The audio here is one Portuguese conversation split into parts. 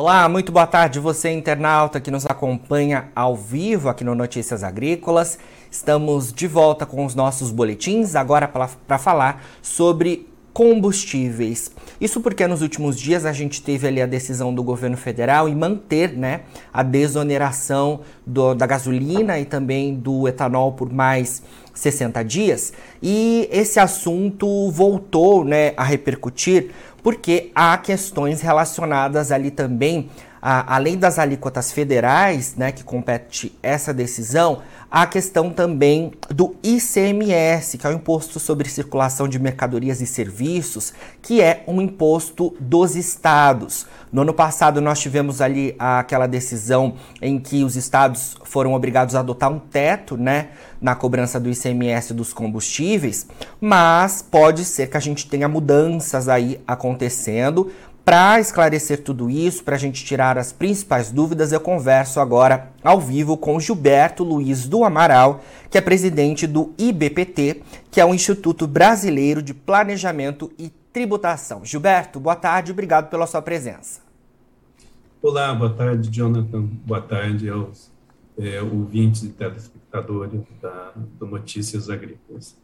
Olá, muito boa tarde, você internauta que nos acompanha ao vivo aqui no Notícias Agrícolas. Estamos de volta com os nossos boletins, agora para falar sobre combustíveis. Isso porque nos últimos dias a gente teve ali a decisão do governo federal em manter né, a desoneração do, da gasolina e também do etanol por mais 60 dias. E esse assunto voltou né, a repercutir porque há questões relacionadas ali também, a, além das alíquotas federais, né, que compete essa decisão, a questão também do ICMS, que é o Imposto sobre Circulação de Mercadorias e Serviços, que é um imposto dos estados. No ano passado, nós tivemos ali aquela decisão em que os estados foram obrigados a adotar um teto né, na cobrança do ICMS dos combustíveis, mas pode ser que a gente tenha mudanças aí acontecendo. Para esclarecer tudo isso, para a gente tirar as principais dúvidas, eu converso agora ao vivo com Gilberto Luiz do Amaral, que é presidente do IBPT, que é o Instituto Brasileiro de Planejamento e Tributação. Gilberto, boa tarde, obrigado pela sua presença. Olá, boa tarde, Jonathan. Boa tarde aos é, ouvintes e telespectadores da, do Notícias Agrícolas.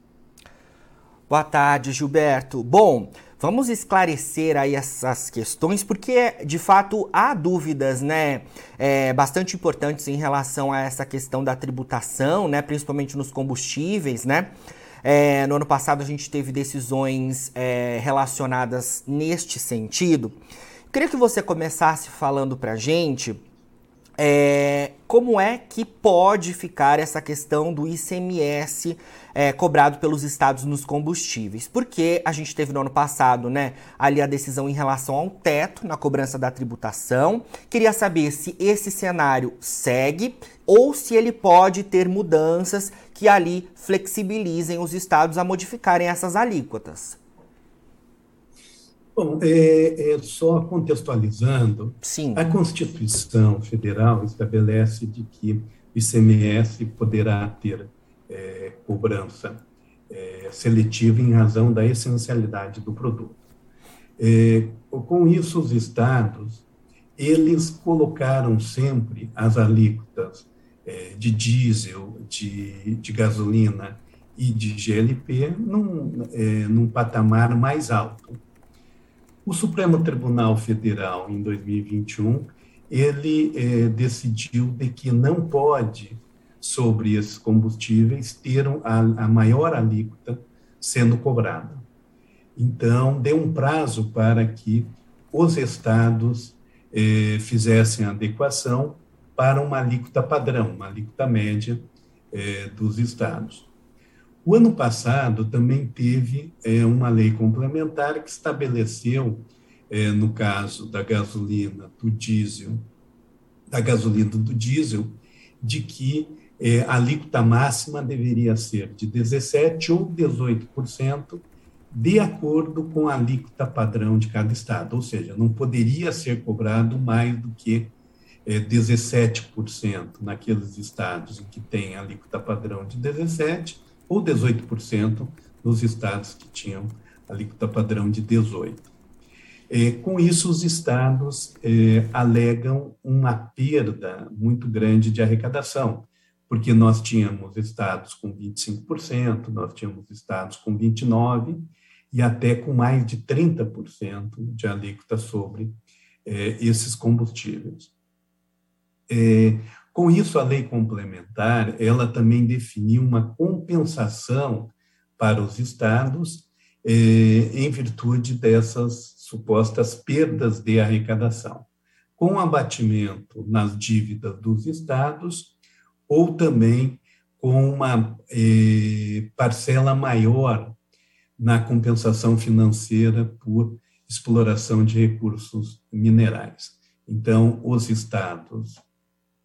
Boa tarde, Gilberto. Bom, vamos esclarecer aí essas questões, porque de fato há dúvidas, né, é, bastante importantes em relação a essa questão da tributação, né, principalmente nos combustíveis, né. É, no ano passado a gente teve decisões é, relacionadas neste sentido. Queria que você começasse falando para a gente é, como é que pode ficar essa questão do ICMS é, cobrado pelos estados nos combustíveis? Porque a gente teve no ano passado, né, ali a decisão em relação ao teto na cobrança da tributação. Queria saber se esse cenário segue ou se ele pode ter mudanças que ali flexibilizem os estados a modificarem essas alíquotas. Bom, é, é, só contextualizando, Sim. a Constituição Federal estabelece de que o ICMS poderá ter é, cobrança é, seletiva em razão da essencialidade do produto. É, com isso, os estados, eles colocaram sempre as alíquotas é, de diesel, de, de gasolina e de GLP num, num patamar mais alto o Supremo Tribunal Federal, em 2021, ele é, decidiu de que não pode, sobre esses combustíveis, ter a, a maior alíquota sendo cobrada. Então, deu um prazo para que os estados eh, fizessem adequação para uma alíquota padrão, uma alíquota média eh, dos estados. O ano passado também teve é, uma lei complementar que estabeleceu, é, no caso da gasolina, do diesel, da gasolina do diesel, de que é, a alíquota máxima deveria ser de 17% ou 18%, de acordo com a alíquota padrão de cada estado, ou seja, não poderia ser cobrado mais do que é, 17% naqueles estados em que tem a alíquota padrão de 17% ou 18% nos estados que tinham alíquota padrão de 18%. É, com isso, os estados é, alegam uma perda muito grande de arrecadação, porque nós tínhamos estados com 25%, nós tínhamos estados com 29% e até com mais de 30% de alíquota sobre é, esses combustíveis. É, com isso, a lei complementar, ela também definiu uma compensação para os estados eh, em virtude dessas supostas perdas de arrecadação, com abatimento nas dívidas dos estados ou também com uma eh, parcela maior na compensação financeira por exploração de recursos minerais. Então, os estados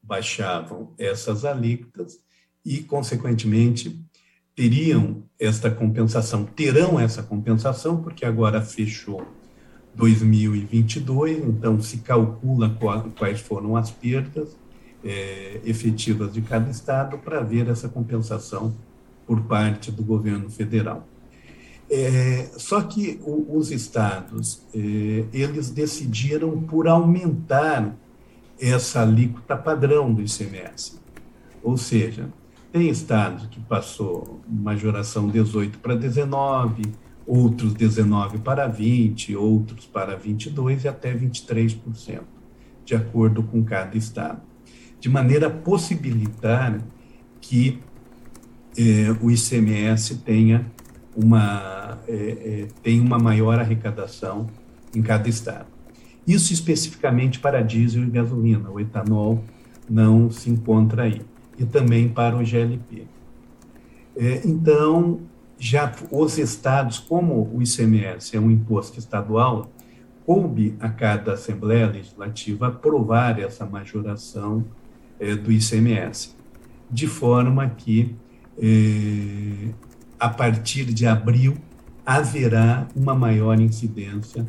baixavam essas alíquotas e, consequentemente, teriam esta compensação, terão essa compensação, porque agora fechou 2022, então se calcula quais foram as perdas é, efetivas de cada estado para ver essa compensação por parte do governo federal. É, só que o, os estados, é, eles decidiram por aumentar essa alíquota padrão do ICMS. Ou seja, tem estados que passou majoração 18 para 19, outros 19 para 20, outros para 22 e até 23%, de acordo com cada estado. De maneira a possibilitar que eh, o ICMS tenha uma, eh, eh, tenha uma maior arrecadação em cada estado. Isso especificamente para diesel e gasolina, o etanol não se encontra aí. E também para o GLP. É, então, já os estados, como o ICMS é um imposto estadual, coube a cada Assembleia Legislativa aprovar essa majoração é, do ICMS, de forma que, é, a partir de abril, haverá uma maior incidência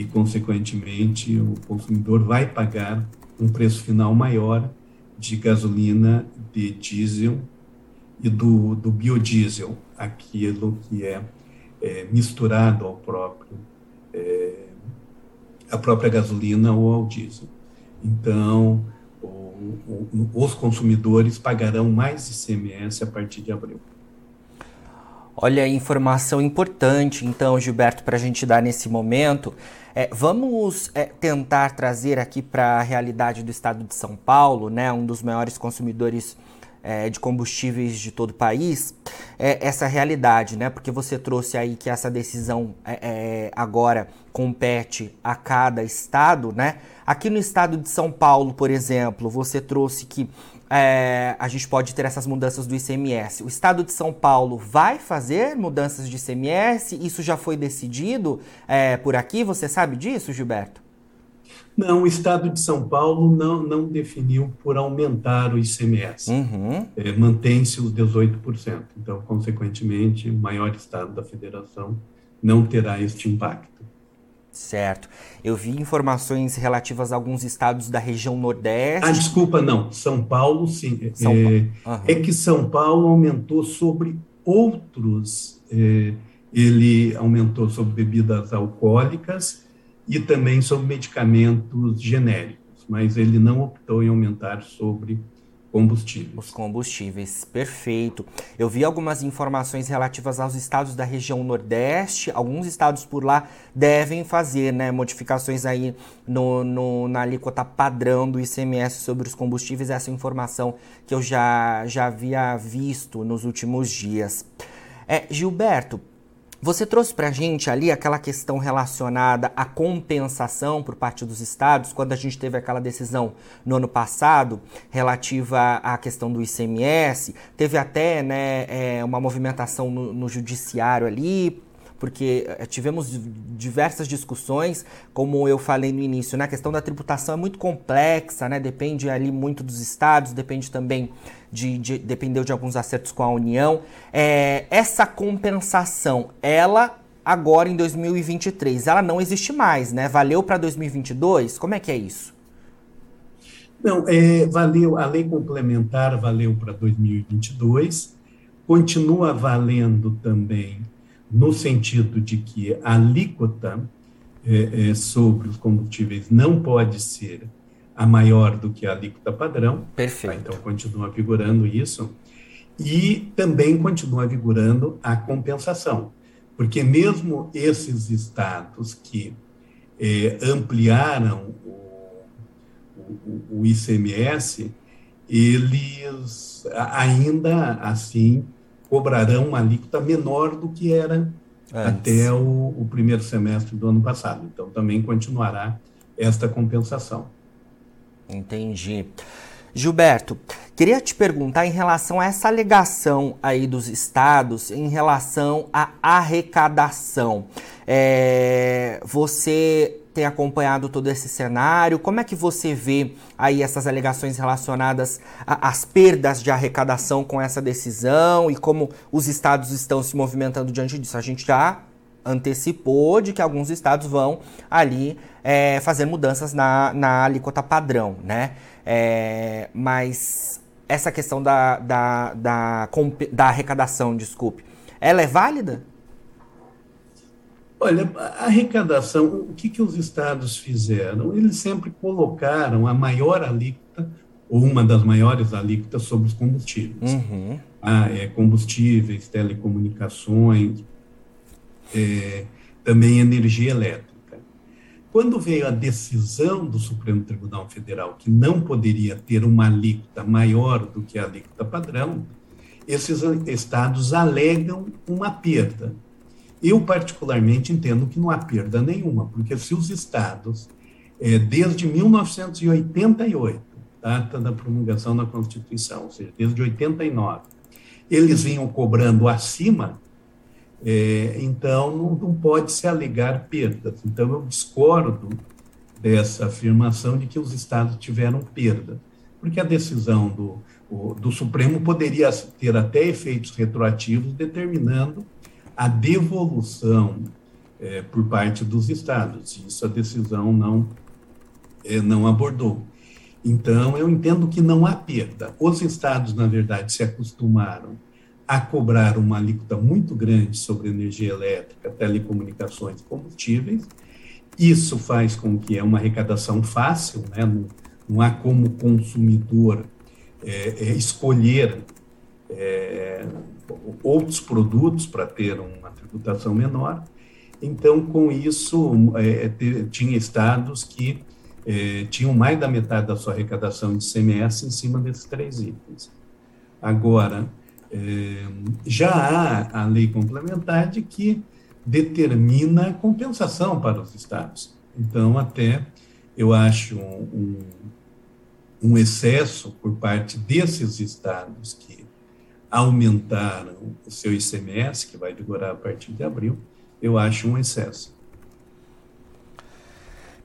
e, consequentemente, o consumidor vai pagar um preço final maior de gasolina, de diesel e do, do biodiesel, aquilo que é, é misturado ao próprio é, a própria gasolina ou ao diesel. Então, o, o, os consumidores pagarão mais ICMS a partir de abril. Olha, informação importante, então, Gilberto, para a gente dar nesse momento. É, vamos é, tentar trazer aqui para a realidade do estado de São Paulo, né, um dos maiores consumidores é, de combustíveis de todo o país, é, essa realidade, né? Porque você trouxe aí que essa decisão é, é, agora compete a cada estado, né? Aqui no estado de São Paulo, por exemplo, você trouxe que é, a gente pode ter essas mudanças do ICMS. O estado de São Paulo vai fazer mudanças de ICMS? Isso já foi decidido é, por aqui? Você sabe disso, Gilberto? Não, o estado de São Paulo não, não definiu por aumentar o ICMS. Uhum. É, Mantém-se os 18%. Então, consequentemente, o maior estado da federação não terá este impacto. Certo. Eu vi informações relativas a alguns estados da região Nordeste. Ah, desculpa, não. São Paulo, sim. São é, Paulo. Uhum. é que São Paulo aumentou sobre outros. É, ele aumentou sobre bebidas alcoólicas e também sobre medicamentos genéricos, mas ele não optou em aumentar sobre combustíveis. Os combustíveis, perfeito. Eu vi algumas informações relativas aos estados da região Nordeste. Alguns estados por lá devem fazer né, modificações aí no, no, na alíquota padrão do ICMS sobre os combustíveis. Essa informação que eu já, já havia visto nos últimos dias. É, Gilberto, você trouxe para a gente ali aquela questão relacionada à compensação por parte dos estados, quando a gente teve aquela decisão no ano passado relativa à questão do ICMS. Teve até né, é, uma movimentação no, no judiciário ali, porque eh, tivemos diversas discussões, como eu falei no início, né? A questão da tributação é muito complexa, né? Depende ali muito dos estados, depende também de, de dependeu de alguns acertos com a União. É, essa compensação, ela agora em 2023, ela não existe mais, né? Valeu para 2022? Como é que é isso? Não, é, valeu, a lei complementar valeu para 2022, continua valendo também no sentido de que a alíquota é, é, sobre os combustíveis não pode ser a maior do que a alíquota padrão. Perfeito. Então, continua vigorando isso. E também continua vigorando a compensação, porque mesmo esses estados que é, ampliaram o, o, o ICMS, eles ainda assim cobrarão uma alíquota menor do que era Antes. até o, o, primeiro semestre do ano passado. Então, também continuará esta compensação. Entendi. Gilberto, queria te perguntar em relação a essa alegação aí dos estados em relação à arrecadação. É, você tem acompanhado todo esse cenário? Como é que você vê aí essas alegações relacionadas às perdas de arrecadação com essa decisão e como os estados estão se movimentando diante disso? A gente já antecipou de que alguns estados vão ali é, fazer mudanças na, na alíquota padrão, né? É, mas essa questão da, da, da, da arrecadação, desculpe, ela é válida? Olha, a arrecadação, o que, que os estados fizeram? Eles sempre colocaram a maior alíquota, ou uma das maiores alíquotas, sobre os combustíveis. Uhum. Ah, é, combustíveis, telecomunicações, é, também energia elétrica. Quando veio a decisão do Supremo Tribunal Federal que não poderia ter uma alíquota maior do que a alíquota padrão, esses estados alegam uma perda. Eu, particularmente, entendo que não há perda nenhuma, porque se os estados, é, desde 1988, data da promulgação da Constituição, ou seja, desde 89, eles vinham cobrando acima é, então, não, não pode se alegar perdas. Então, eu discordo dessa afirmação de que os estados tiveram perda, porque a decisão do, o, do Supremo poderia ter até efeitos retroativos, determinando a devolução é, por parte dos estados. Isso a decisão não, é, não abordou. Então, eu entendo que não há perda. Os estados, na verdade, se acostumaram a cobrar uma alíquota muito grande sobre energia elétrica, telecomunicações e combustíveis. Isso faz com que é uma arrecadação fácil, né? não, não há como consumidor é, é, escolher é, outros produtos para ter uma tributação menor. Então, com isso, é, tinha estados que é, tinham mais da metade da sua arrecadação de CMS em cima desses três itens. Agora, é, já há a lei complementar de que determina compensação para os estados. Então, até eu acho um, um excesso por parte desses estados que aumentaram o seu ICMS, que vai vigorar a partir de abril, eu acho um excesso.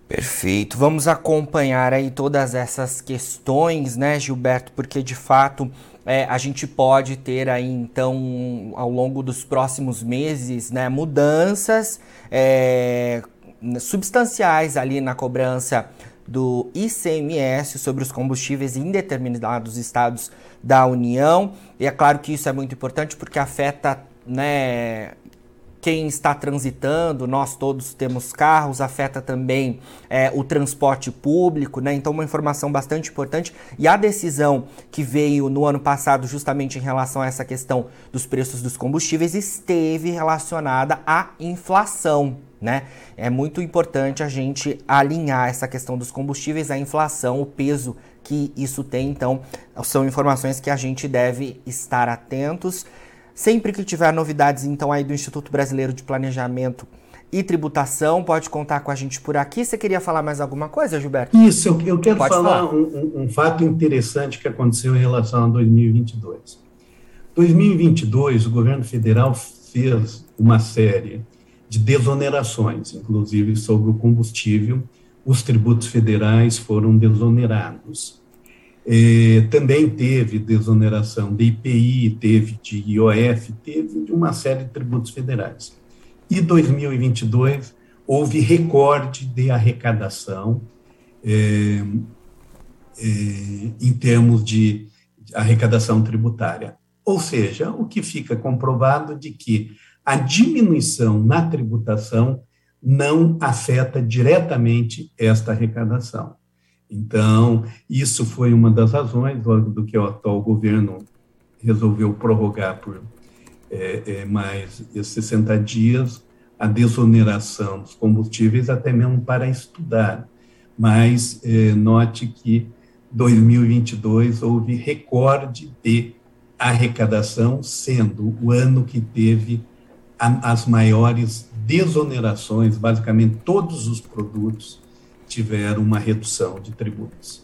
Perfeito. Vamos acompanhar aí todas essas questões, né, Gilberto, porque de fato é, a gente pode ter aí, então, ao longo dos próximos meses, né, mudanças é, substanciais ali na cobrança do ICMS sobre os combustíveis em determinados estados da União. E é claro que isso é muito importante porque afeta né, quem está transitando, nós todos temos carros, afeta também é, o transporte público, né? Então, uma informação bastante importante. E a decisão que veio no ano passado, justamente em relação a essa questão dos preços dos combustíveis, esteve relacionada à inflação. Né? É muito importante a gente alinhar essa questão dos combustíveis à inflação, o peso que isso tem. Então, são informações que a gente deve estar atentos. Sempre que tiver novidades, então, aí do Instituto Brasileiro de Planejamento e Tributação, pode contar com a gente por aqui. Você queria falar mais alguma coisa, Gilberto? Isso, eu, eu quero pode falar, falar. Um, um, fato interessante que aconteceu em relação a 2022. 2022, o governo federal fez uma série de desonerações, inclusive sobre o combustível. Os tributos federais foram desonerados. É, também teve desoneração de IPI, teve de IOF, teve de uma série de tributos federais. E 2022 houve recorde de arrecadação é, é, em termos de arrecadação tributária. Ou seja, o que fica comprovado de que a diminuição na tributação não afeta diretamente esta arrecadação. Então, isso foi uma das razões do que o atual governo resolveu prorrogar por é, é, mais 60 dias a desoneração dos combustíveis, até mesmo para estudar. Mas é, note que 2022 houve recorde de arrecadação, sendo o ano que teve a, as maiores desonerações, basicamente todos os produtos tiveram uma redução de tributos.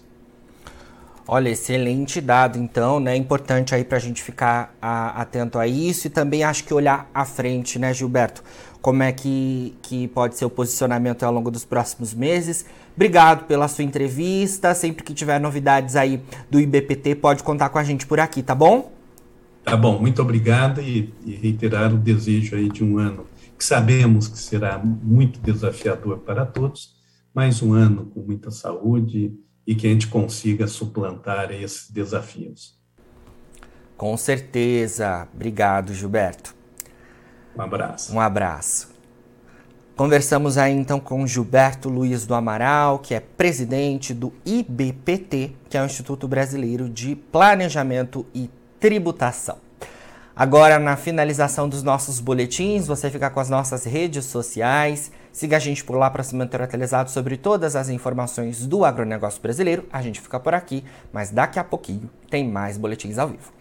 Olha, excelente dado, então, né? Importante aí para a gente ficar a, atento a isso e também acho que olhar à frente, né, Gilberto? Como é que, que pode ser o posicionamento ao longo dos próximos meses. Obrigado pela sua entrevista. Sempre que tiver novidades aí do IBPT, pode contar com a gente por aqui, tá bom? Tá bom, muito obrigado e, e reiterar o desejo aí de um ano que sabemos que será muito desafiador para todos mais um ano com muita saúde e que a gente consiga suplantar esses desafios. Com certeza. Obrigado, Gilberto. Um abraço. Um abraço. Conversamos aí então com Gilberto Luiz do Amaral, que é presidente do IBPT, que é o Instituto Brasileiro de Planejamento e Tributação. Agora, na finalização dos nossos boletins, você fica com as nossas redes sociais. Siga a gente por lá para se manter atualizado sobre todas as informações do agronegócio brasileiro. A gente fica por aqui, mas daqui a pouquinho tem mais boletins ao vivo.